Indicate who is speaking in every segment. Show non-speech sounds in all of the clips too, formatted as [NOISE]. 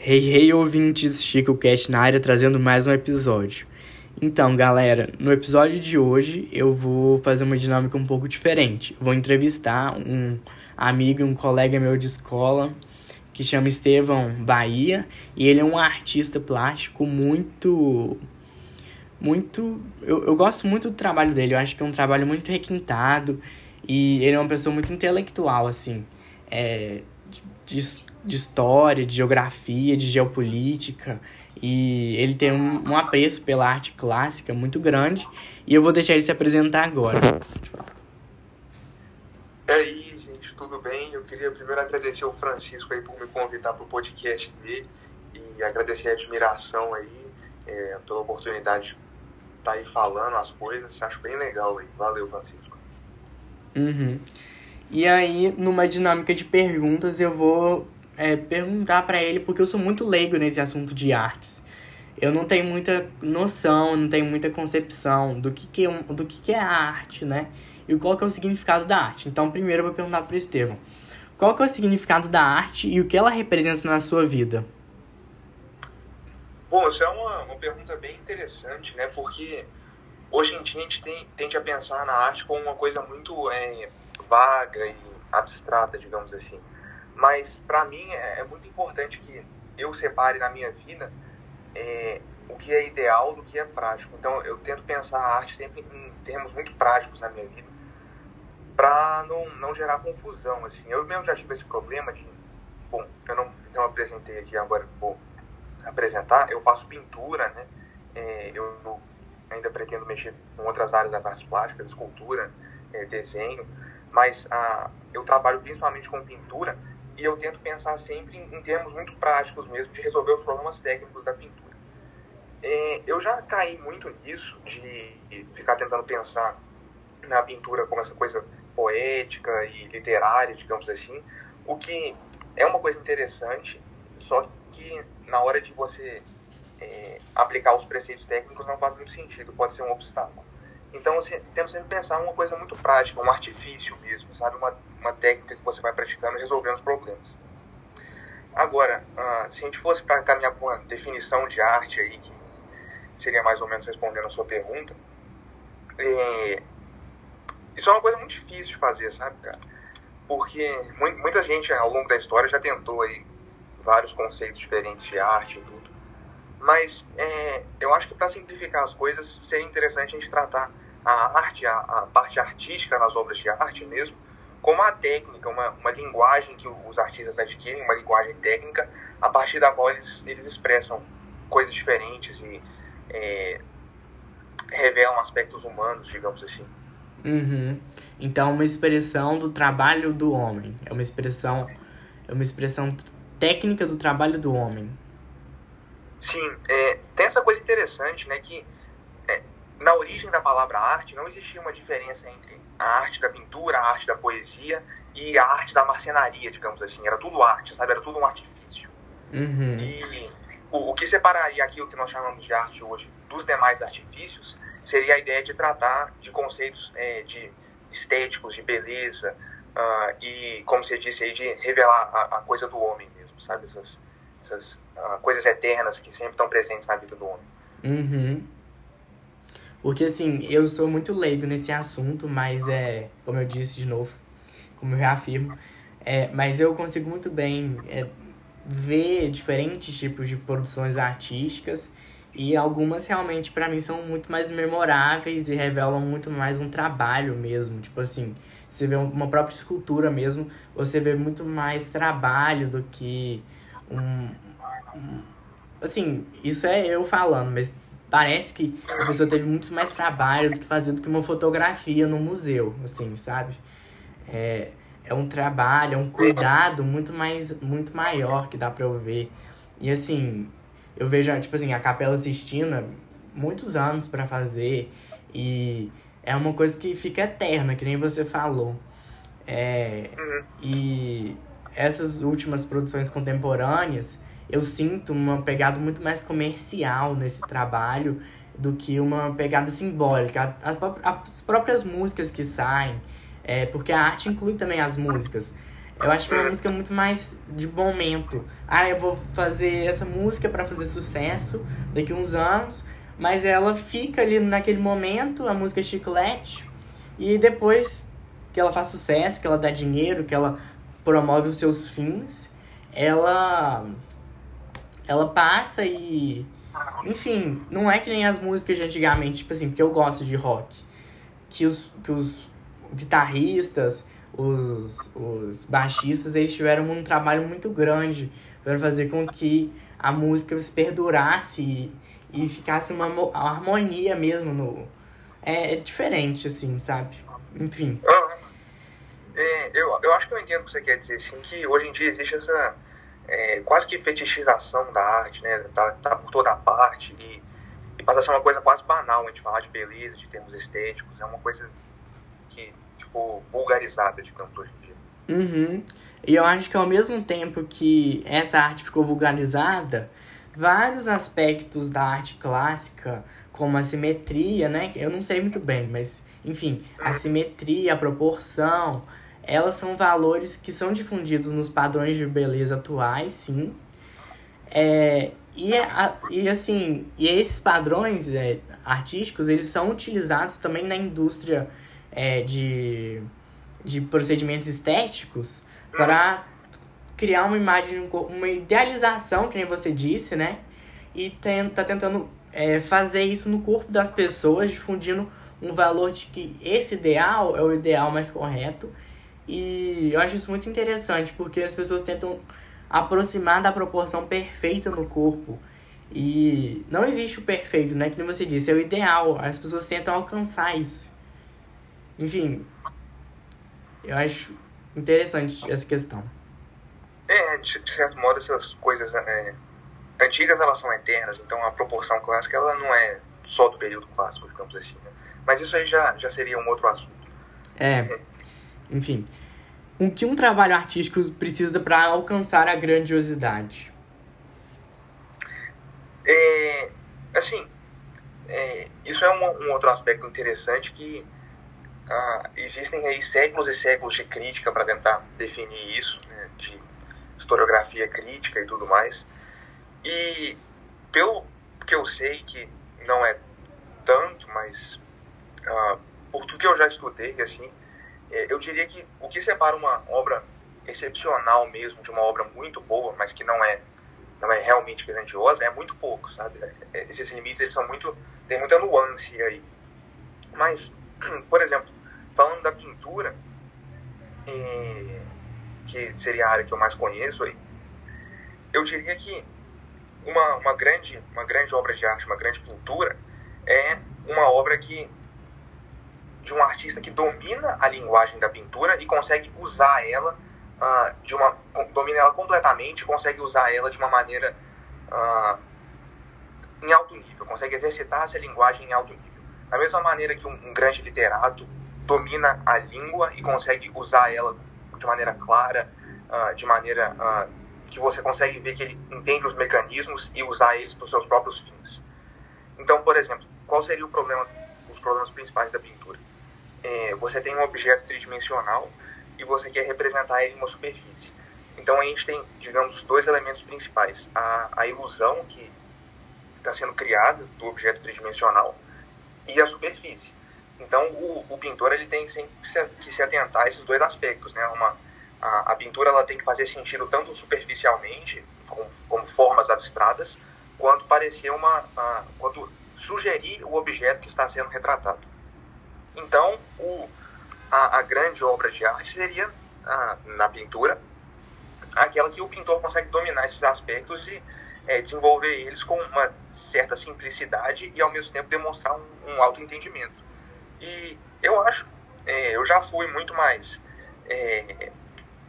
Speaker 1: Hey, hey, ouvintes, Chico Cast na área trazendo mais um episódio. Então, galera, no episódio de hoje eu vou fazer uma dinâmica um pouco diferente. Vou entrevistar um amigo, um colega meu de escola que chama Estevão Bahia e ele é um artista plástico muito. Muito. Eu, eu gosto muito do trabalho dele, eu acho que é um trabalho muito requintado e ele é uma pessoa muito intelectual, assim. É, de, de história, de geografia, de geopolítica. E ele tem um, um apreço pela arte clássica muito grande. E eu vou deixar ele se apresentar agora.
Speaker 2: E aí, gente, tudo bem? Eu queria primeiro agradecer ao Francisco aí por me convidar para o podcast dele e agradecer a admiração aí é, pela oportunidade de estar tá aí falando as coisas. Acho bem legal aí. Valeu, Francisco.
Speaker 1: Uhum. E aí, numa dinâmica de perguntas, eu vou é, perguntar para ele, porque eu sou muito leigo nesse assunto de artes. Eu não tenho muita noção, não tenho muita concepção do que, que, é, do que, que é a arte, né? E qual que é o significado da arte. Então, primeiro eu vou perguntar para o Estevão. Qual que é o significado da arte e o que ela representa na sua vida?
Speaker 2: Bom, isso é uma, uma pergunta bem interessante, né? Porque hoje em dia a gente tem, tende a pensar na arte como uma coisa muito é, vaga e abstrata, digamos assim. Mas para mim é, é, muito importante que eu separe na minha vida é, o que é ideal do que é prático. Então eu tento pensar a arte sempre em termos muito práticos na minha vida para não, não gerar confusão. Assim. Eu mesmo já tive esse problema de. Bom, eu não, não apresentei aqui, agora vou apresentar. Eu faço pintura, né? É, eu ainda pretendo mexer com outras áreas das artes plásticas, escultura, é, desenho, mas ah, eu trabalho principalmente com pintura e eu tento pensar sempre em, em termos muito práticos mesmo de resolver os problemas técnicos da pintura. É, eu já caí muito nisso, de ficar tentando pensar na pintura como essa coisa poética e literária, digamos assim, o que é uma coisa interessante, só que na hora de você é, aplicar os preceitos técnicos não faz muito sentido, pode ser um obstáculo. Então, temos sempre pensar uma coisa muito prática, um artifício mesmo, sabe? Uma, uma técnica que você vai praticando resolvendo os problemas. Agora, uh, se a gente fosse para caminhar com uma definição de arte aí, que seria mais ou menos respondendo a sua pergunta, é, isso é uma coisa muito difícil de fazer, sabe, cara? Porque muita gente ao longo da história já tentou aí vários conceitos diferentes de arte e tudo. Mas é, eu acho que para simplificar as coisas seria interessante a gente tratar a arte, a, a, parte artística nas obras de arte mesmo, como a técnica, uma, uma linguagem que os artistas adquirem, uma linguagem técnica, a partir da qual eles, eles expressam coisas diferentes e é, revelam aspectos humanos, digamos assim.
Speaker 1: Uhum. Então, uma expressão do trabalho do homem. É uma expressão, é uma expressão técnica do trabalho do homem.
Speaker 2: Sim, é, tem essa coisa interessante, né, que é, na origem da palavra arte não existia uma diferença entre a arte da pintura, a arte da poesia e a arte da marcenaria, digamos assim. Era tudo arte, sabe? Era tudo um artifício.
Speaker 1: Uhum.
Speaker 2: E o, o que separaria aquilo que nós chamamos de arte hoje dos demais artifícios seria a ideia de tratar de conceitos é, de estéticos, de beleza uh, e, como você disse aí, de revelar a, a coisa do homem mesmo, sabe? Essas, essas uh, coisas eternas que sempre estão presentes na vida do homem.
Speaker 1: Uhum. Porque, assim, eu sou muito leigo nesse assunto, mas é, como eu disse de novo, como eu reafirmo, é, mas eu consigo muito bem é, ver diferentes tipos de produções artísticas e algumas realmente para mim são muito mais memoráveis e revelam muito mais um trabalho mesmo, tipo assim, você vê uma própria escultura mesmo, você vê muito mais trabalho do que um, um assim, isso é eu falando, mas parece que a pessoa teve muito mais trabalho do que fazer do que uma fotografia no museu, assim, sabe? É, é um trabalho, é um cuidado muito mais muito maior que dá para eu ver. E assim, eu vejo, tipo assim, a Capela Sistina, muitos anos para fazer e é uma coisa que fica eterna, que nem você falou. É, e essas últimas produções contemporâneas, eu sinto uma pegada muito mais comercial nesse trabalho do que uma pegada simbólica. As, as próprias músicas que saem, é, porque a arte inclui também as músicas. Eu acho que é uma música muito mais de momento. Ah, eu vou fazer essa música para fazer sucesso daqui uns anos, mas ela fica ali naquele momento, a música é chiclete, e depois que ela faz sucesso, que ela dá dinheiro, que ela promove os seus fins, ela ela passa e enfim, não é que nem as músicas de antigamente, tipo assim, porque eu gosto de rock, que os que os guitarristas os, os baixistas eles tiveram um trabalho muito grande para fazer com que a música se perdurasse e, e ficasse uma, harmonia mesmo no é, é, diferente assim sabe? Enfim.
Speaker 2: É, eu, eu acho que eu entendo o que você quer dizer assim que hoje em dia existe essa é, quase que fetichização da arte né tá, tá por toda parte e, e passa a ser uma coisa quase banal a gente falar de beleza de termos estéticos é uma coisa que ficou vulgarizada, digamos, hoje em dia.
Speaker 1: Uhum. E eu acho que ao mesmo tempo que essa arte ficou vulgarizada, vários aspectos da arte clássica, como a simetria, né? Eu não sei muito bem, mas enfim, a simetria, a proporção, elas são valores que são difundidos nos padrões de beleza atuais, sim. É, e, a, e assim, e esses padrões é, artísticos, eles são utilizados também na indústria é, de, de procedimentos estéticos para criar uma imagem, uma idealização, que nem você disse, né? E tenta tentando é, fazer isso no corpo das pessoas, difundindo um valor de que esse ideal é o ideal mais correto. E eu acho isso muito interessante, porque as pessoas tentam aproximar da proporção perfeita no corpo. E não existe o perfeito, né? Que nem você disse, é o ideal. As pessoas tentam alcançar isso. Enfim, eu acho interessante essa questão.
Speaker 2: É, de, certo modo, essas coisas é, antigas elas são eternas, então a proporção clássica ela não é só do período clássico, digamos assim. Né? Mas isso aí já, já seria um outro assunto.
Speaker 1: É, é. Enfim. O que um trabalho artístico precisa para alcançar a grandiosidade?
Speaker 2: É, assim, é, isso é um, um outro aspecto interessante que ah, existem aí séculos e séculos de crítica para tentar definir isso, né, de historiografia crítica e tudo mais. E pelo que eu sei, que não é tanto, mas ah, por tudo que eu já estudei, assim, eu diria que o que separa uma obra excepcional mesmo de uma obra muito boa, mas que não é não é realmente grandiosa, é muito pouco, sabe? É, esses limites eles são muito tem muita nuance aí. Mas, [CLEARS THROAT] por exemplo, falando da pintura, e, que seria a área que eu mais conheço, aí, eu diria que uma, uma, grande, uma grande obra de arte, uma grande pintura, é uma obra que de um artista que domina a linguagem da pintura e consegue usar ela uh, de uma domina ela completamente, consegue usar ela de uma maneira uh, em alto nível, consegue exercitar essa linguagem em alto nível. Da mesma maneira que um, um grande literato domina a língua e consegue usar ela de maneira clara, uh, de maneira que você consegue ver que ele entende os mecanismos e usar eles para os seus próprios fins. Então, por exemplo, qual seria o problema, os problemas principais da pintura? É, você tem um objeto tridimensional e você quer representar ele em uma superfície. Então a gente tem, digamos, dois elementos principais: a, a ilusão que está sendo criada do objeto tridimensional e a superfície. Então, o, o pintor ele tem sempre que se atentar a esses dois aspectos, né? Uma, a, a pintura ela tem que fazer sentido tanto superficialmente, como, formas abstratas, quanto parecer uma, a, quanto sugerir o objeto que está sendo retratado. Então, o, a, a grande obra de arte seria a, na pintura aquela que o pintor consegue dominar esses aspectos e é, desenvolver eles com uma certa simplicidade e ao mesmo tempo demonstrar um, um alto entendimento. E eu acho, é, eu já fui muito mais, é,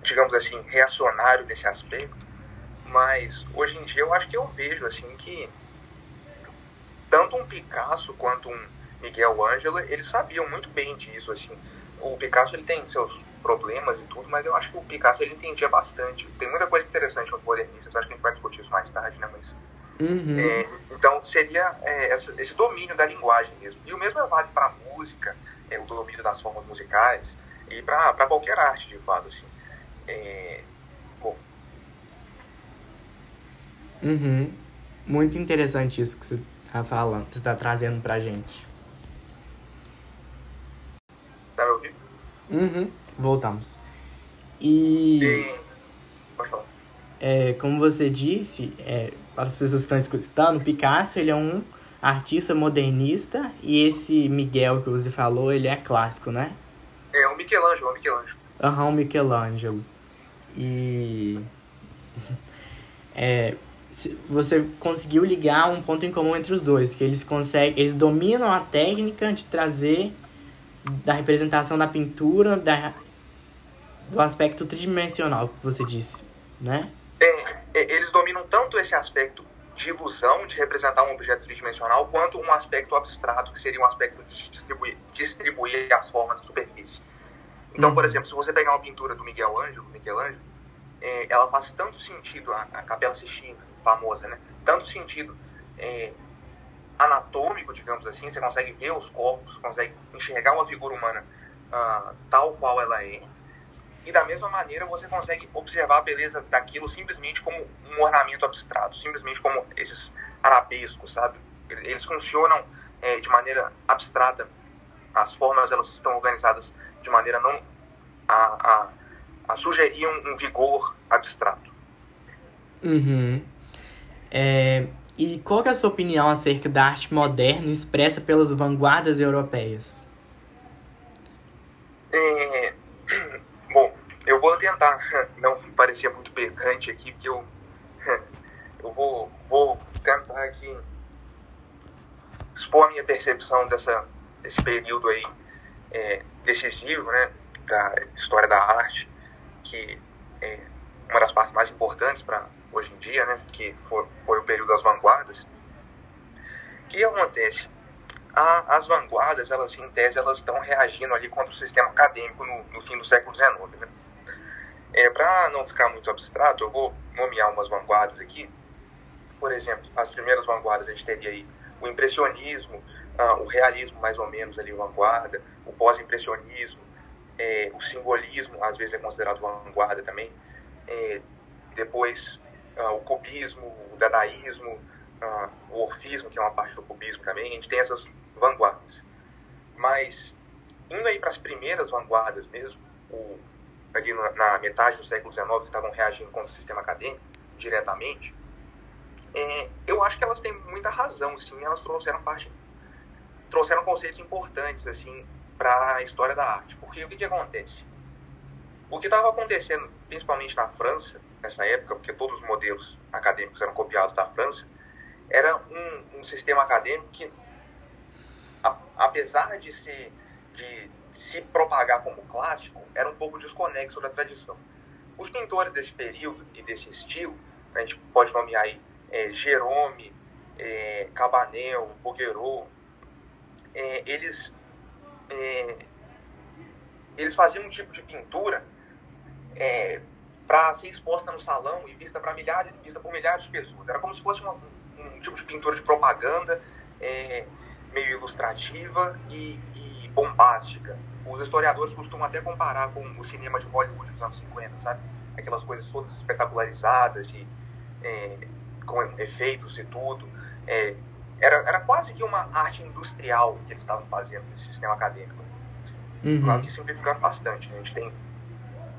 Speaker 2: digamos assim, reacionário nesse aspecto, mas hoje em dia eu acho que eu vejo assim que tanto um Picasso quanto um Miguel Ângelo, eles sabiam muito bem disso, assim. O Picasso ele tem seus problemas e tudo, mas eu acho que o Picasso ele entendia bastante. Tem muita coisa interessante no modernistas, acho que a gente vai discutir isso mais tarde, né, mas
Speaker 1: Uhum.
Speaker 2: É, então seria é, essa, esse domínio da linguagem mesmo. E o mesmo vale para a música, é, o domínio das formas musicais e para qualquer arte, de fato. Assim. É, bom.
Speaker 1: Uhum. Muito interessante isso que você está falando, que você está trazendo pra gente.
Speaker 2: Tá me ouvindo?
Speaker 1: Uhum. Voltamos. E.
Speaker 2: E... Pode falar.
Speaker 1: É, como você disse, é, para as pessoas que estão escutando, Picasso ele é um artista modernista e esse Miguel que você falou, ele é clássico, né?
Speaker 2: É o Michelangelo, o Michelangelo.
Speaker 1: Aham, o Michelangelo. E [LAUGHS] é, se- você conseguiu ligar um ponto em comum entre os dois, que eles conseguem, eles dominam a técnica de trazer da representação da pintura, da, do aspecto tridimensional que você disse, né?
Speaker 2: É, eles dominam tanto esse aspecto de ilusão, de representar um objeto tridimensional, quanto um aspecto abstrato, que seria um aspecto de distribuir, distribuir as formas na superfície. Então,
Speaker 1: Uhum.
Speaker 2: por exemplo, se você pegar uma pintura do Miguel Ângelo, Michelangelo, é, ela faz tanto sentido, a, a Capela Sistina, famosa, né? Tanto sentido é, anatômico, digamos assim, você consegue ver os corpos, consegue enxergar uma figura humana ah, tal qual ela é, e da mesma maneira você consegue observar a beleza daquilo simplesmente como um ornamento abstrato, simplesmente como esses arabescos, sabe? Eles funcionam é, de maneira abstrata. As formas elas estão organizadas de maneira não a, a, a sugerir um, um vigor abstrato.
Speaker 1: Uhum. É, e qual é a sua opinião acerca da arte moderna expressa pelas vanguardas europeias?
Speaker 2: É, [CLEARS THROAT] bom, eu vou tentar [LAUGHS] não parecer muito pedante aqui, porque eu, [LAUGHS] eu vou, vou tentar aqui expor a minha percepção dessa, desse período aí é, decisivo, né, da história da arte, que é uma das partes mais importantes para hoje em dia, né, que foi, o período das vanguardas. O que acontece? A, as vanguardas, elas em tese, elas estão reagindo ali contra o sistema acadêmico no, no fim do século XIX. Né? É, Para não ficar muito abstrato, eu vou nomear umas vanguardas aqui. Por exemplo, as primeiras vanguardas a gente teria aí o impressionismo, ah, o realismo mais ou menos ali vanguarda, o pós-impressionismo, é, o simbolismo às vezes é considerado vanguarda também. É, depois ah, o cubismo, o dadaísmo, ah, o orfismo, que é uma parte do cubismo também. A gente tem essas vanguardas. Mas indo aí para as primeiras vanguardas mesmo, o, ali na, na metade do século XIX, que estavam reagindo contra o sistema acadêmico diretamente, é, eu acho que elas têm muita razão, sim. Elas trouxeram parte, trouxeram conceitos importantes assim para a história da arte. Porque o que, que acontece? O que estava acontecendo, principalmente na França, nessa época, porque todos os modelos acadêmicos eram copiados da França, era um, um sistema acadêmico que, a, apesar de, ser, de se propagar como clássico, era um pouco desconexo da tradição. Os pintores desse período e desse estilo, a gente pode nomear aí é, Jerome, é, Cabanel, Bouguereau, é, eles, é, eles faziam um tipo de pintura é, para ser exposta no salão e vista para milhares, vista por milhares de pessoas. Era como se fosse uma, um tipo de pintura de propaganda, é, meio ilustrativa e, e, bombástica. Os historiadores costumam até comparar com o cinema de Hollywood dos anos 50, sabe? Aquelas coisas todas espetacularizadas e é, com efeitos e tudo. É, era, era quase que uma arte industrial que eles estavam fazendo nesse sistema acadêmico.
Speaker 1: Uhum.
Speaker 2: Claro que simplificando bastante. Né? A gente tem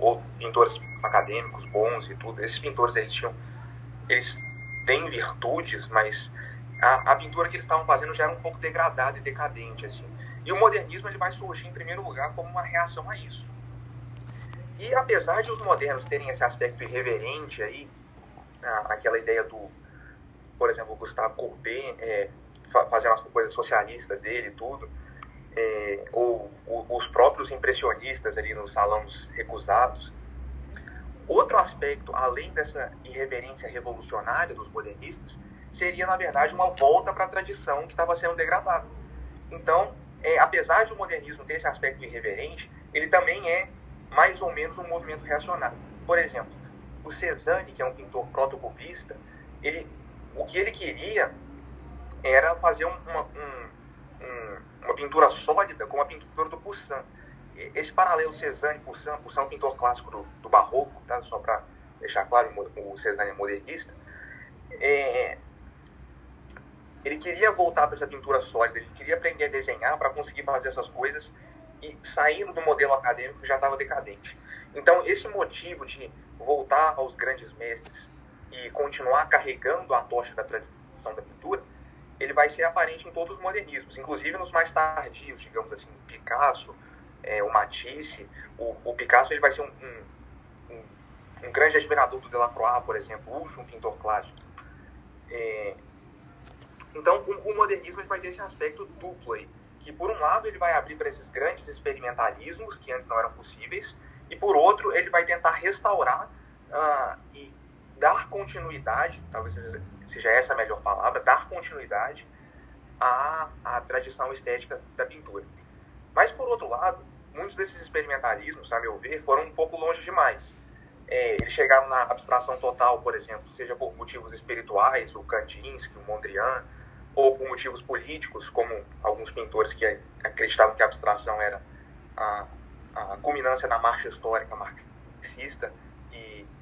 Speaker 2: ou pintores acadêmicos bons e tudo. Esses pintores eles tinham, eles têm virtudes, mas a, a pintura que eles estavam fazendo já era um pouco degradada e decadente assim. E o modernismo ele vai surgir em primeiro lugar como uma reação a isso. E apesar de os modernos terem esse aspecto irreverente aí, aquela ideia do, por exemplo, Gustavo Courbet é, fa fazendo as coisas socialistas dele e tudo, é, ou, ou, os próprios impressionistas ali nos salões recusados. Outro aspecto, além dessa irreverência revolucionária dos modernistas, seria, na verdade, uma volta para a tradição que estava sendo degradada. Então, é, apesar de o modernismo ter esse aspecto irreverente, ele também é mais ou menos um movimento reacionário. Por exemplo, o Cezanne, que é um pintor protocubista, ele, o que ele queria era fazer uma, um, um, uma pintura sólida como a pintura do Poussin. esse paralelo ser, por ser um pintor clássico do, do barroco, tá? só para deixar claro, o Cezanne é modernista, é, ele queria voltar para essa pintura sólida, ele queria aprender a desenhar para conseguir fazer essas coisas e saindo do modelo acadêmico que já estava decadente. Então, esse motivo de voltar aos grandes mestres e continuar carregando a tocha da tradição da pintura, ele vai ser aparente em todos os modernismos, inclusive nos mais tardios, digamos assim, Picasso, é, o Matisse. O, o, Picasso ele vai ser um, um, um, um grande admirador do Delacroix, por exemplo, último pintor clássico. É, então, o, o modernismo vai ter esse aspecto duplo aí, que por um lado ele vai abrir para esses grandes experimentalismos que antes não eram possíveis, e por outro ele vai tentar restaurar uh, e dar continuidade, talvez seja, essa a melhor palavra, dar continuidade à, à tradição estética da pintura. Mas por outro lado, muitos desses experimentalismos, a meu ver, foram um pouco longe demais. É, eles chegaram na abstração total, por exemplo, seja por motivos espirituais, o Kandinsky, o Mondrian, ou por motivos políticos, como alguns pintores que acreditavam que a abstração era a, a culminância da marcha histórica marxista,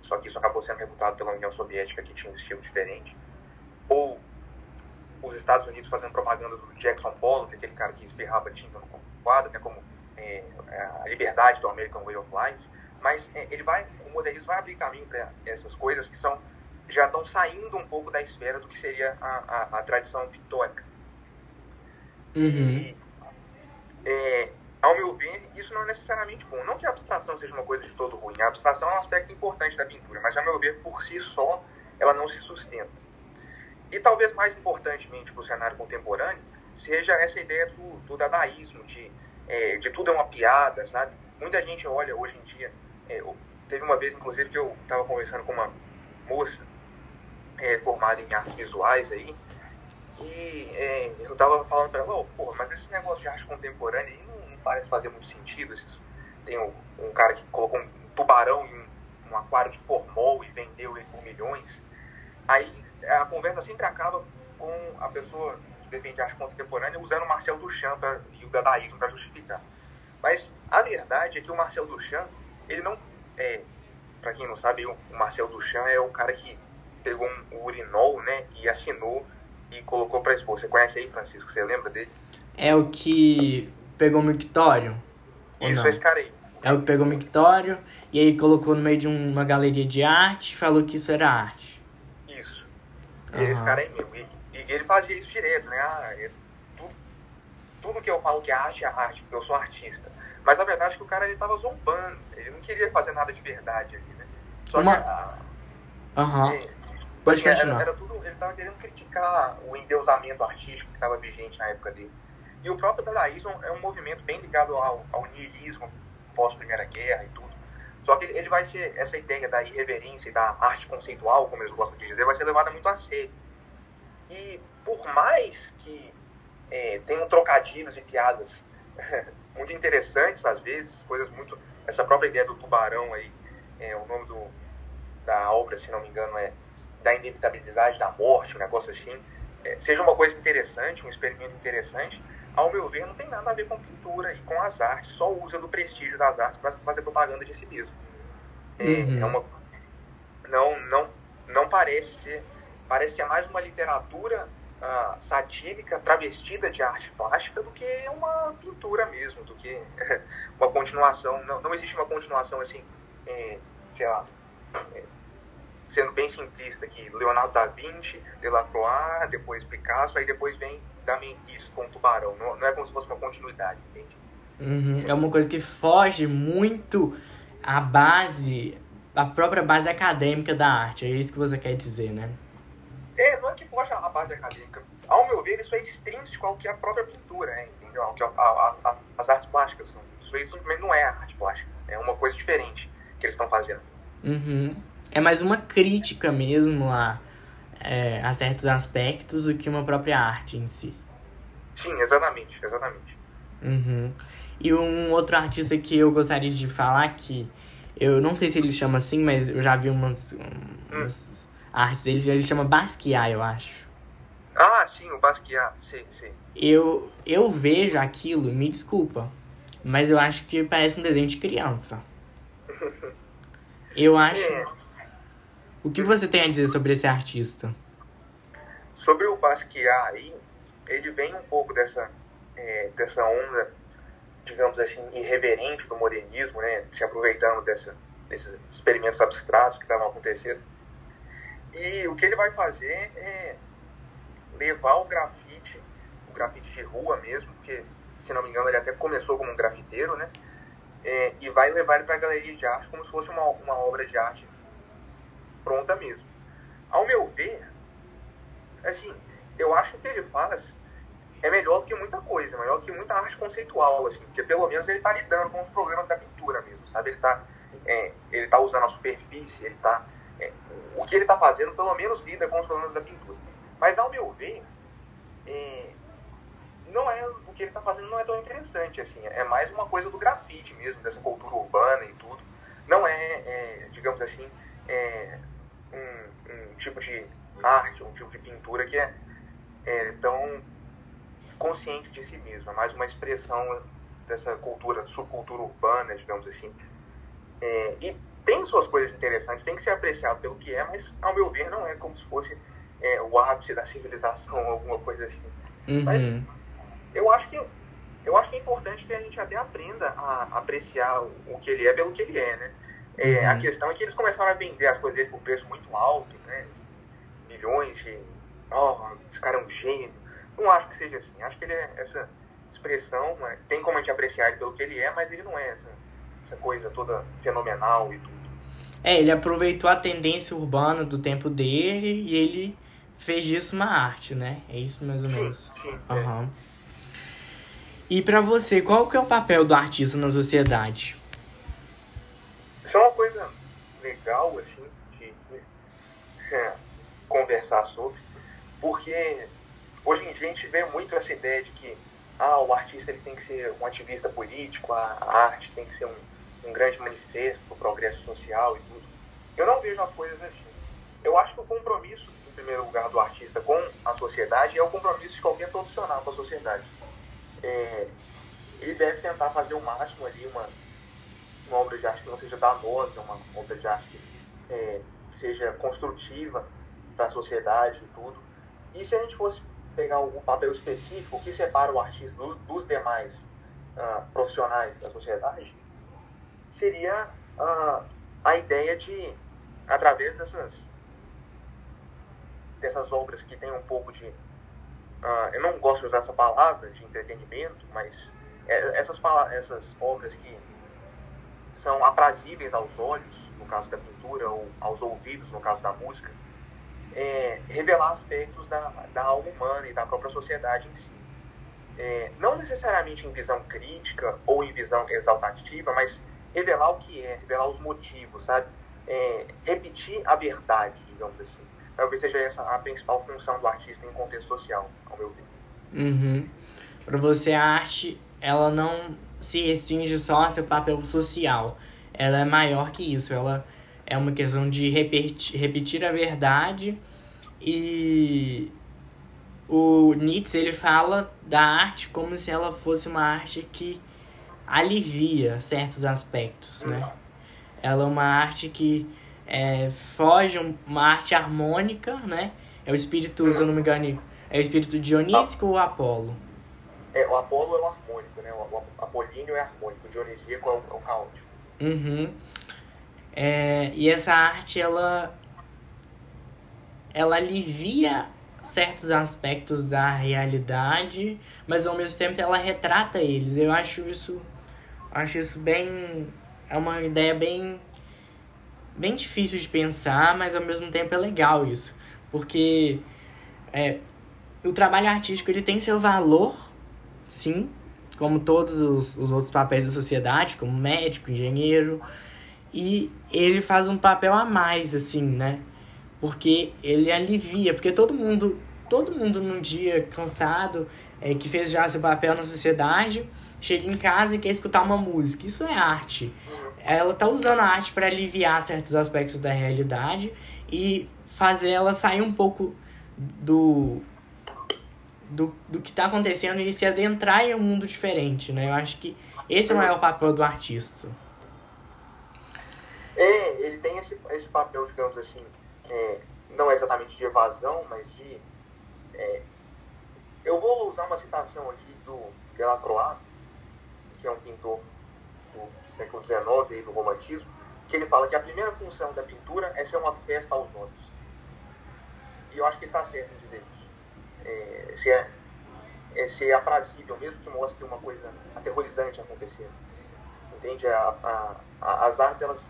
Speaker 2: só que isso acabou sendo refutado pela União Soviética, que tinha um estilo diferente, ou os Estados Unidos fazendo propaganda do Jackson Pollock, aquele cara que espirrava tinta no quadro, né, como é, é, a liberdade do American Way of Life, mas é, ele vai, o modernismo vai abrir caminho para essas coisas que são já estão saindo um pouco da esfera do que seria a, a, a tradição pictórica.
Speaker 1: Uhum. E,
Speaker 2: é, ao meu ver, isso não é necessariamente bom. Não que a abstração seja uma coisa de todo ruim. A abstração é um aspecto importante da pintura, mas, ao meu ver, por si só, ela não se sustenta. E talvez mais importantemente para o cenário contemporâneo, seja essa ideia do, do dadaísmo, de, é, de tudo é uma piada, sabe? Muita gente olha hoje em dia. É, teve uma vez, inclusive, que eu estava conversando com uma moça é, formada em artes visuais aí, e é, eu estava falando para ela, oh, porra, mas esse negócio de arte contemporânea aí parece fazer muito sentido. Esses, tem um, um, cara que colocou um tubarão em um, aquário de formol e vendeu ele por milhões. Aí a conversa sempre acaba com a pessoa que defende arte contemporânea usando o Marcel Duchamp pra, e o dadaísmo para justificar. Mas a verdade é que o Marcel Duchamp, ele não. É, para quem não sabe, o Marcel Duchamp é o cara que pegou um urinol, né, e assinou e colocou para expor. Você conhece aí, Francisco? Você lembra dele?
Speaker 1: É o que pegou o mictório?
Speaker 2: Isso, esse cara aí.
Speaker 1: É o que pegou o mictório e aí colocou no meio de uma galeria de arte e falou que isso era arte.
Speaker 2: Isso. Uhum. Esse cara aí mesmo. E, e, ele fazia isso direto, né? Ah, é, tudo, tudo que eu falo que é arte é arte, porque eu sou artista. Mas a verdade é que o cara ele tava zombando. Ele não queria fazer nada de verdade ali, né? Só
Speaker 1: uma...
Speaker 2: que.
Speaker 1: Aham. Uhum. Pode
Speaker 2: assim, continuar. Era, era tudo, ele tava querendo criticar o endeusamento artístico que estava vigente na época dele. E o próprio dadaísmo é um movimento bem ligado ao, ao niilismo pós-Primeira Guerra e tudo. Só que ele vai ser, essa ideia da irreverência e da arte conceitual, como eles gostam de dizer, vai ser levada muito a sério. E por mais que é, tenham trocadilhos e piadas [LAUGHS] muito interessantes às vezes, coisas muito. Essa própria ideia do tubarão aí, é, o nome do, da obra, se não me engano, é da inevitabilidade da morte, um negócio assim, é, seja uma coisa interessante, um experimento interessante, ao meu ver, não tem nada a ver com pintura e com as artes, só usa do prestígio das artes para fazer propaganda de si mesmo. É, uhum. é uma, não, não, não parece ser, parece ser mais uma literatura uh, satírica travestida de arte plástica do que uma pintura mesmo, do que [LAUGHS] uma continuação. Não, não existe uma continuação assim, é, sei lá, é, sendo bem simplista aqui, Leonardo da Vinci, Delacroix, depois Picasso, aí depois vem Damenquis com Tubarão. Não, não, é como se fosse uma continuidade, entende?
Speaker 1: Uhum. É uma coisa que foge muito à base, a própria base acadêmica da arte. É isso que você quer dizer, né?
Speaker 2: É, não é que foge à base acadêmica. Ao meu ver, isso é extrínseco ao que a própria pintura é, entendeu? Ao que a, a, a, as artes plásticas são. Isso aí simplesmente não é arte plástica. É uma coisa diferente que eles estão fazendo.
Speaker 1: Uhum é mais uma crítica mesmo a, é, a certos aspectos do que uma própria arte em si.
Speaker 2: Sim, exatamente, exatamente.
Speaker 1: Uhum. E um outro artista que eu gostaria de falar que eu não sei se ele chama assim, mas eu já vi umas, umas hum. artes dele, ele chama Basquiat, eu acho.
Speaker 2: Ah, sim, o Basquiat, sim, sim.
Speaker 1: Eu, eu vejo aquilo, me desculpa, Mas eu acho que parece um desenho de criança. [LAUGHS] Eu acho.
Speaker 2: É,
Speaker 1: O que você tem a dizer sobre esse artista?
Speaker 2: sobre o Basquiat aí, ele vem um pouco dessa, é, dessa onda, digamos assim, irreverente do modernismo, né? Se aproveitando dessa, desses experimentos abstratos que estavam acontecendo. E o que ele vai fazer é levar o grafite, o grafite de rua mesmo, porque, se não me engano, ele até começou como um grafiteiro, né? É, e vai levar ele para a galeria de arte como se fosse uma, uma obra de arte pronta mesmo. Ao meu ver, assim, eu acho que ele faz é melhor do que muita coisa, melhor do que muita arte conceitual, assim, porque pelo menos ele está lidando com os problemas da pintura mesmo, sabe? Ele está é, ele tá usando a superfície, ele tá é, o que ele está fazendo pelo menos lida com os problemas da pintura. Mas ao meu ver, é, não é o que ele está fazendo não é tão interessante assim, é mais uma coisa do grafite mesmo, dessa cultura urbana e tudo. Não é, é, digamos assim, é, um, um tipo de arte, um tipo de pintura que é, é tão consciente de si mesmo, é mais uma expressão dessa cultura, subcultura urbana, digamos assim. É, e tem suas coisas interessantes, tem que ser apreciado pelo que é, mas ao meu ver não é como se fosse é, o ápice da civilização, [LAUGHS] alguma coisa assim. Mas
Speaker 1: Uhum.
Speaker 2: eu acho que eu acho que é importante que a gente até aprenda a apreciar o, o que ele é pelo que ele é, né? É,
Speaker 1: Uhum.
Speaker 2: A questão é que eles começaram a vender as coisas dele por preço muito alto, né? Milhões de. Ó, esse cara é um gênio. Não acho que seja assim. Acho que ele é essa expressão, né? tem como a gente apreciar ele pelo que ele é, mas ele não é essa, essa coisa toda fenomenal e tudo.
Speaker 1: É, ele aproveitou a tendência urbana do tempo dele e ele fez disso uma arte, né? É isso mais ou
Speaker 2: Sim,
Speaker 1: menos.
Speaker 2: sim. é.
Speaker 1: Aham. E pra você, qual que é o papel do artista na sociedade?
Speaker 2: Legal, assim, de [LAUGHS] conversar sobre, porque hoje em dia a gente vê muito essa ideia de que ah, o artista ele tem que ser um ativista político, a, arte tem que ser um, um grande manifesto do progresso social e tudo. Eu não vejo as coisas assim. Eu acho que o compromisso, em primeiro lugar, do artista com a sociedade é o compromisso de qualquer profissional com a sociedade. É, ele deve tentar fazer o máximo ali, uma, uma obra de arte que não seja danosa, uma obra de arte que é, seja construtiva para a sociedade e tudo. E se a gente fosse pegar o papel específico, que separa o artista dos, dos demais ah, profissionais da sociedade, seria ah, a ideia de, através dessas, dessas obras que tem um pouco de. ah, eu não gosto de usar essa palavra de entretenimento, mas é- essas, essas obras que são aprazíveis aos olhos, no caso da pintura, ou aos ouvidos, no caso da música, é, revelar aspectos da, da alma humana e da própria sociedade em si. É, não necessariamente em visão crítica ou em visão exaltativa, mas revelar o que é, revelar os motivos, sabe? É, repetir a verdade, digamos assim. Talvez seja essa a principal função do artista em contexto social, ao meu ver.
Speaker 1: Uhum. Pra você, a arte, ela não se restringe só a seu papel social. Ela é maior que isso. Ela é uma questão de repetir, repetir a verdade e o Nietzsche ele fala da arte como se ela fosse uma arte que alivia certos aspectos, né? Ela é uma arte que é, foge, um- uma arte harmônica, né? É o espírito, se eu não me engano, é o espírito dionísico ou Apolo?
Speaker 2: É, o Apolo é o harmônico, né? O, Apolíneo é harmônico, o Dionisíaco é o, é o caótico.
Speaker 1: Uhum. É, e essa arte, ela, ela alivia certos aspectos da realidade, mas ao mesmo tempo ela retrata eles. Eu acho isso, acho isso bem, é uma ideia bem, bem difícil de pensar, mas ao mesmo tempo é legal isso, porque é, o trabalho artístico ele tem seu valor, sim, como todos os, os outros papéis da sociedade, como médico, engenheiro, e ele faz um papel a mais, assim, né? Porque ele alivia, porque todo mundo, todo mundo num dia cansado, é, que fez já seu papel na sociedade, chega em casa e quer escutar uma música. Isso é arte. Ela tá usando a arte para aliviar certos aspectos da realidade e fazer ela sair um pouco do do, do que tá acontecendo e se adentrar em um mundo diferente, né? Eu acho que Esse é o maior papel do artista.
Speaker 2: É, ele tem esse, esse papel, digamos assim, é, não exatamente de evasão, mas de. É, eu vou usar uma citação aqui do Delacroix, que é um pintor do século XIX e do romantismo, que ele fala que a primeira função da pintura é ser uma festa aos olhos. E eu acho que ele está certo em dizer isso. É, se é, é ser aprazível, mesmo que mostre uma coisa aterrorizante acontecendo. Entende? A, a, as artes, elas,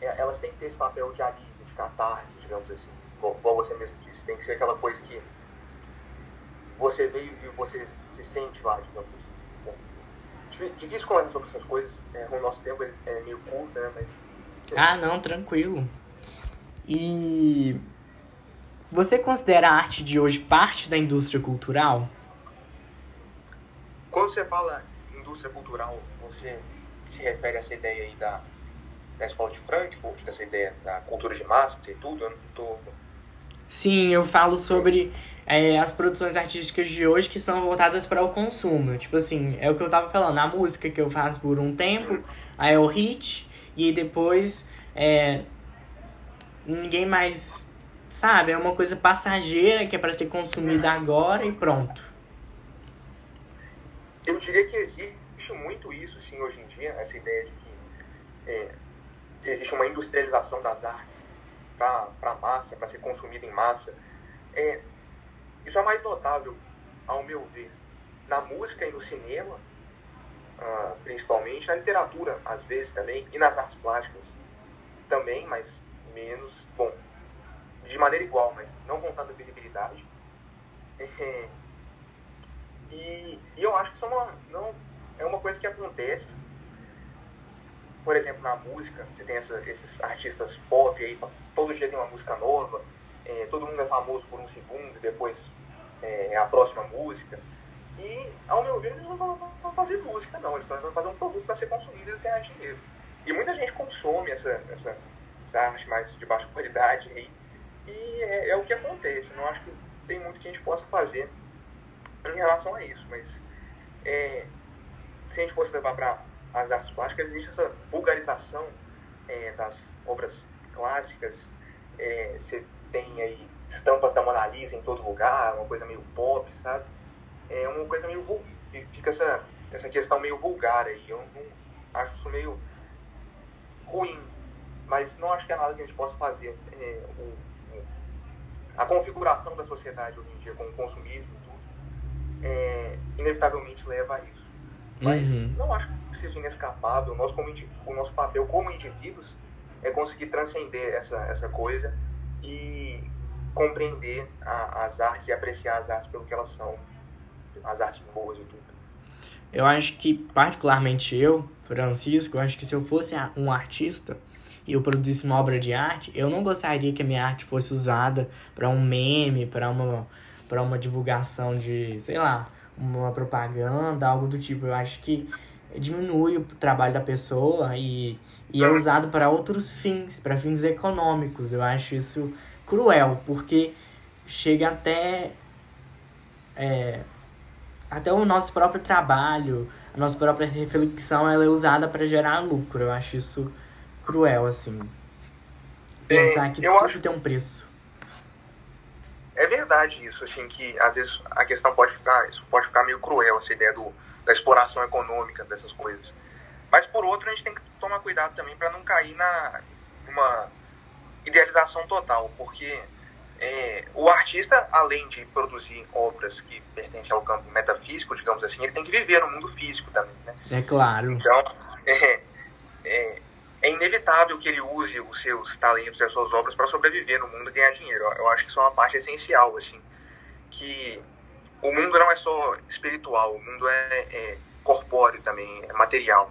Speaker 2: é, elas têm que ter esse papel de alívio, de catarse, digamos assim. Igual você mesmo disse. Tem que ser aquela coisa que você veio e você se sente lá, digamos assim difícil comentar sobre essas coisas. É, o nosso tempo é meio curto, né? Mas.
Speaker 1: Ah, não, tranquilo. E você considera a arte de hoje parte da indústria cultural?
Speaker 2: Quando você fala indústria cultural, você se refere a essa ideia aí da, da escola de Frankfurt, dessa ideia da cultura de massa e tudo? Eu não tô...
Speaker 1: Sim, eu falo sobre é, as produções artísticas de hoje que são voltadas para o consumo. Tipo assim, é o que eu tava falando, a música que eu faço por um tempo, aí é o hit, e depois é, ninguém mais sabe, é uma coisa passageira que é para ser consumida agora e pronto.
Speaker 2: Eu diria que existe muito isso, sim, hoje em dia, essa ideia de que é, existe uma industrialização das artes para massa, para ser consumida em massa. É, isso é mais notável, ao meu ver, na música e no cinema, ah, principalmente, na literatura, às vezes também, e nas artes plásticas também, mas menos, bom, de maneira igual, mas não com tanta visibilidade. É, [LAUGHS] e, e, eu acho que isso é uma, não, é uma coisa que acontece. Por exemplo, na música, você tem essa, esses artistas pop aí, todo dia tem uma música nova, é, todo mundo é famoso por um segundo depois é, é a próxima música. E, ao meu ver, eles não vão, vão fazer música, não. Eles vão fazer um produto para ser consumido e ganhar dinheiro. E muita gente consome essa, essa, essa arte mais de baixa qualidade aí. E é, é, o que acontece. Não acho que tem muito que a gente possa fazer em relação a isso. Mas é, se a gente fosse levar para as artes plásticas, existe essa vulgarização é, das obras clássicas. É, você tem aí estampas da Mona Lisa em todo lugar, uma coisa meio pop, sabe? É uma coisa meio. Fica essa, essa questão meio vulgar aí. Eu não acho isso meio ruim, mas não acho que é nada que a gente possa fazer. É, o, a configuração da sociedade hoje em dia, com o consumismo e tudo, é, inevitavelmente leva a isso. Mas uhum. não acho que seja inescapável. Nós, como, o nosso papel como indivíduos é conseguir transcender essa, essa coisa e compreender a, as artes e apreciar as artes pelo que elas são, as artes boas e tudo.
Speaker 1: Eu acho que, particularmente eu, Francisco, eu acho que se eu fosse um artista e eu produzisse uma obra de arte, eu não gostaria que a minha arte fosse usada para um meme, para uma, para uma divulgação de, sei lá, uma propaganda, algo do tipo. Eu acho que diminui o trabalho da pessoa e, e é usado para outros fins, para fins econômicos. Eu acho isso cruel, porque chega até é, até o nosso próprio trabalho, a nossa própria reflexão, ela é usada para gerar lucro. Eu acho isso cruel, assim. Pensar que tudo acho... tem um preço.
Speaker 2: É verdade isso, assim, que às vezes a questão pode ficar, isso pode ficar meio cruel, essa ideia do, da exploração econômica dessas coisas. Mas por outro, a gente tem que tomar cuidado também para não cair na uma idealização total, porque é, o artista, além de produzir obras que pertencem ao campo metafísico, digamos assim, ele tem que viver no mundo físico também, né?
Speaker 1: É claro.
Speaker 2: Então, [LAUGHS] é, é, é inevitável que ele use os seus talentos e as suas obras para sobreviver no mundo e ganhar dinheiro. Eu acho que isso é uma parte essencial, assim, que o mundo não é só espiritual, o mundo é, é corpóreo também, é material.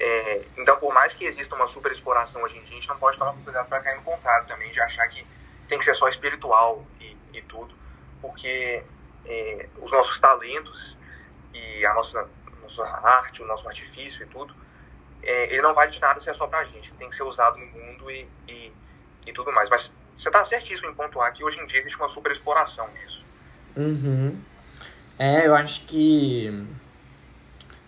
Speaker 2: É, então, por mais que exista uma super exploração hoje em dia, a gente não pode tomar cuidado para cair no contrário também, de achar que tem que ser só espiritual e, e tudo, porque é, os nossos talentos e a nossa, nossa arte, o nosso artifício e tudo, é, ele não vale de nada se é só pra gente, tem que ser usado no mundo e, e, e tudo mais. Mas você está certíssimo em pontuar que hoje em dia existe uma super exploração disso.
Speaker 1: Uhum. É, eu acho que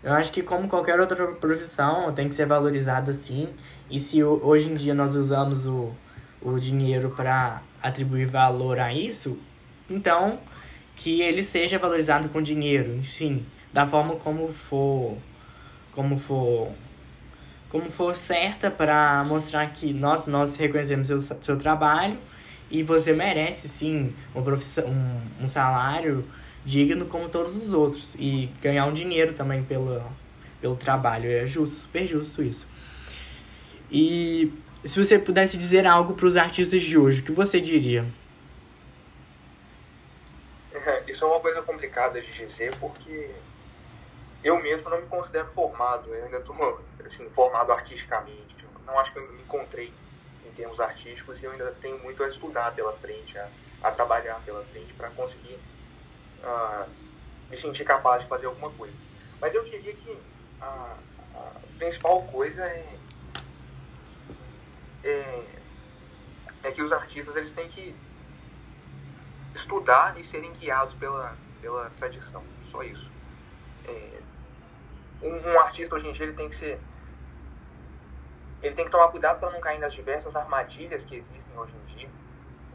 Speaker 1: Eu acho que como qualquer outra profissão, tem que ser valorizada sim. E se hoje em dia nós usamos o, o dinheiro para atribuir valor a isso, então que ele seja valorizado com dinheiro, enfim, da forma como for como for como for certa para mostrar que nós nós reconhecemos seu, seu trabalho e você merece sim uma profissão, um, um salário digno como todos os outros e ganhar um dinheiro também pelo, pelo trabalho. É justo, super justo isso. E se você pudesse dizer algo para os artistas de hoje, o que você diria?
Speaker 2: Isso é uma coisa complicada de dizer porque eu mesmo não me considero formado, eu ainda estou assim, formado artisticamente. não acho que eu me encontrei em termos artísticos e eu ainda tenho muito a estudar pela frente, a, a trabalhar pela frente para conseguir uh, me sentir capaz de fazer alguma coisa. Mas eu diria que a, a principal coisa é, é, é que os artistas eles têm que estudar e serem guiados pela, pela tradição. Só isso. É, um, artista hoje em dia ele tem que ser. Ele tem que tomar cuidado para não cair nas diversas armadilhas que existem hoje em dia.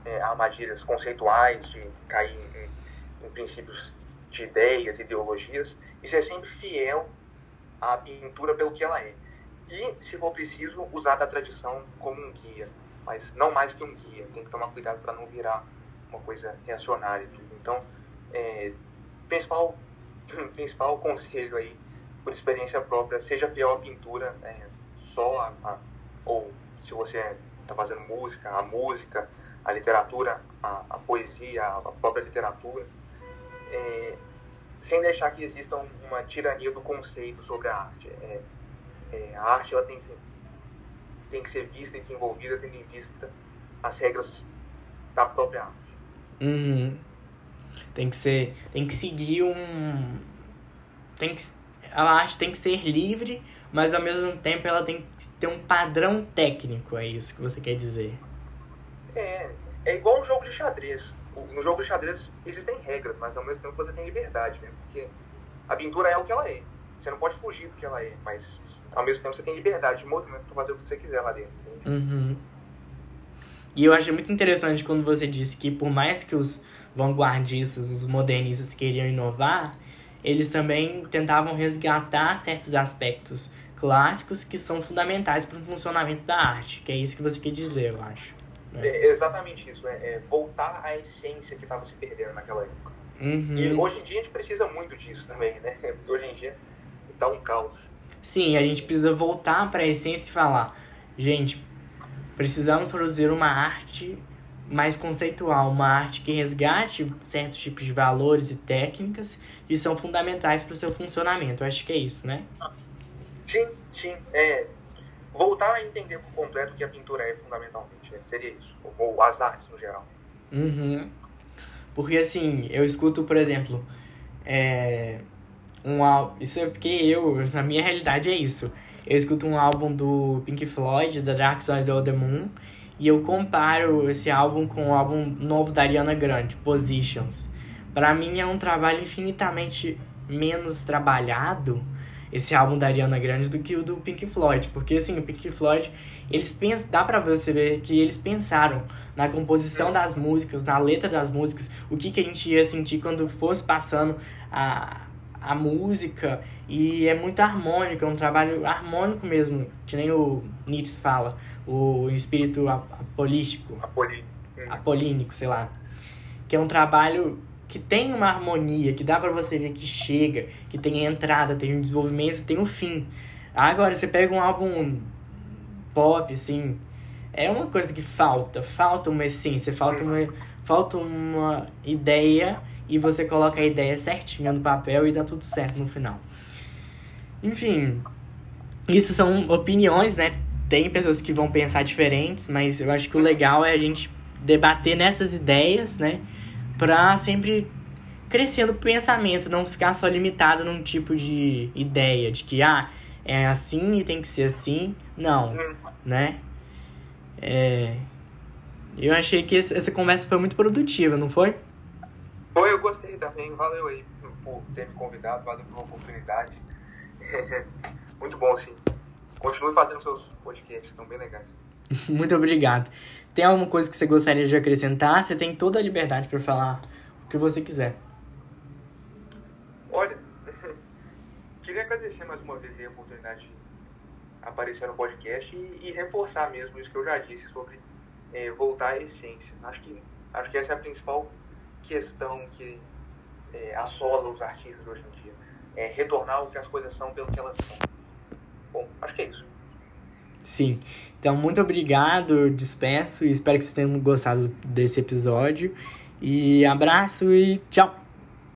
Speaker 2: É, armadilhas conceituais, de cair em, em princípios de ideias, ideologias, e ser sempre fiel à pintura pelo que ela é. E, se for preciso, usar da tradição como um guia, mas não mais que um guia. Tem que tomar cuidado para não virar uma coisa reacionária. Então, é, principal, [LAUGHS] principal conselho aí, por experiência própria, seja fiel à pintura, é, só a, a, ou se você está fazendo música, a música, a literatura, a, a poesia, a própria literatura, é, sem deixar que exista uma tirania do conceito sobre a arte. É, é, a arte ela tem, que, tem que ser vista e desenvolvida tendo em vista as regras da própria arte.
Speaker 1: Uhum. Tem que ser. Tem que seguir um. Tem que. A arte tem que ser livre, mas ao mesmo tempo ela tem que ter um padrão técnico, é isso que você quer dizer.
Speaker 2: É, é igual um jogo de xadrez. No jogo de xadrez existem regras, mas ao mesmo tempo você tem liberdade, né? Porque a pintura é o que ela é. Você não pode fugir do que ela é, mas ao mesmo tempo você tem liberdade de movimento para fazer o que você quiser lá dentro.
Speaker 1: Uhum. E eu achei muito interessante quando você disse que por mais que os vanguardistas, os modernistas queriam inovar, eles também tentavam resgatar certos aspectos clássicos que são fundamentais para o funcionamento da arte, que é isso que você quer dizer, eu acho.
Speaker 2: Né? É exatamente isso, é, é, voltar à essência que estava se perdendo naquela época.
Speaker 1: Uhum.
Speaker 2: E hoje em dia a gente precisa muito disso também, né? Porque [LAUGHS] hoje em dia tá um caos.
Speaker 1: Sim, a gente precisa voltar para a essência e falar, gente, Precisamos produzir uma arte mais conceitual, uma arte que resgate certos tipos de valores e técnicas que são fundamentais para o seu funcionamento. Eu acho que é isso, né?
Speaker 2: Sim, sim. É, voltar a entender por completo o que a pintura é fundamentalmente. É, seria isso. Ou, ou as artes no geral.
Speaker 1: Uhum. Porque assim, eu escuto, por exemplo, é, um isso é porque eu, na minha realidade é isso eu escuto um álbum do Pink Floyd, da Dark Side of the Moon, e eu comparo esse álbum com o álbum novo da Ariana Grande, Positions. Para mim é um trabalho infinitamente menos trabalhado esse álbum da Ariana Grande do que o do Pink Floyd, porque assim, o Pink Floyd, eles pensam, dá para você ver que eles pensaram na composição das músicas, na letra das músicas, o que que a gente ia sentir quando fosse passando a a música e é muito harmônico, é um trabalho harmônico mesmo, que nem o Nietzsche fala, o espírito apolístico, apolínico, sei lá, que é um trabalho que tem uma harmonia, que dá para você ver que chega, que tem entrada, tem um desenvolvimento, tem um fim. Agora você pega um álbum pop assim, é uma coisa que falta, falta uma essência, falta uma, falta uma ideia e você coloca a ideia certinha no papel e dá tudo certo no final. Enfim, isso são opiniões, né? Tem pessoas que vão pensar diferentes, mas eu acho que o legal é a gente debater nessas ideias, né? Pra sempre crescendo o pensamento, não ficar só limitado num tipo de ideia, de que, ah, é assim e tem que ser assim. Não, né? É... Eu achei que essa conversa foi muito produtiva, não foi?
Speaker 2: Foi, eu gostei também. Valeu aí por ter me convidado, valeu pela oportunidade. [LAUGHS] Muito bom, sim. Continue fazendo seus podcasts, estão bem legais. [LAUGHS]
Speaker 1: Muito obrigado. Tem alguma coisa que você gostaria de acrescentar? Você tem toda a liberdade para falar o que você quiser.
Speaker 2: Olha, [LAUGHS] queria agradecer mais uma vez a oportunidade de aparecer no podcast e, e reforçar mesmo isso que eu já disse sobre é, voltar à essência. Acho que, acho que essa é a principal questão que é, assola os artistas hoje em dia. É retornar o que as coisas são pelo que elas são. Bom, acho que é isso.
Speaker 1: Sim. Então, muito obrigado, despeço e espero que vocês tenham gostado desse episódio. E abraço e tchau!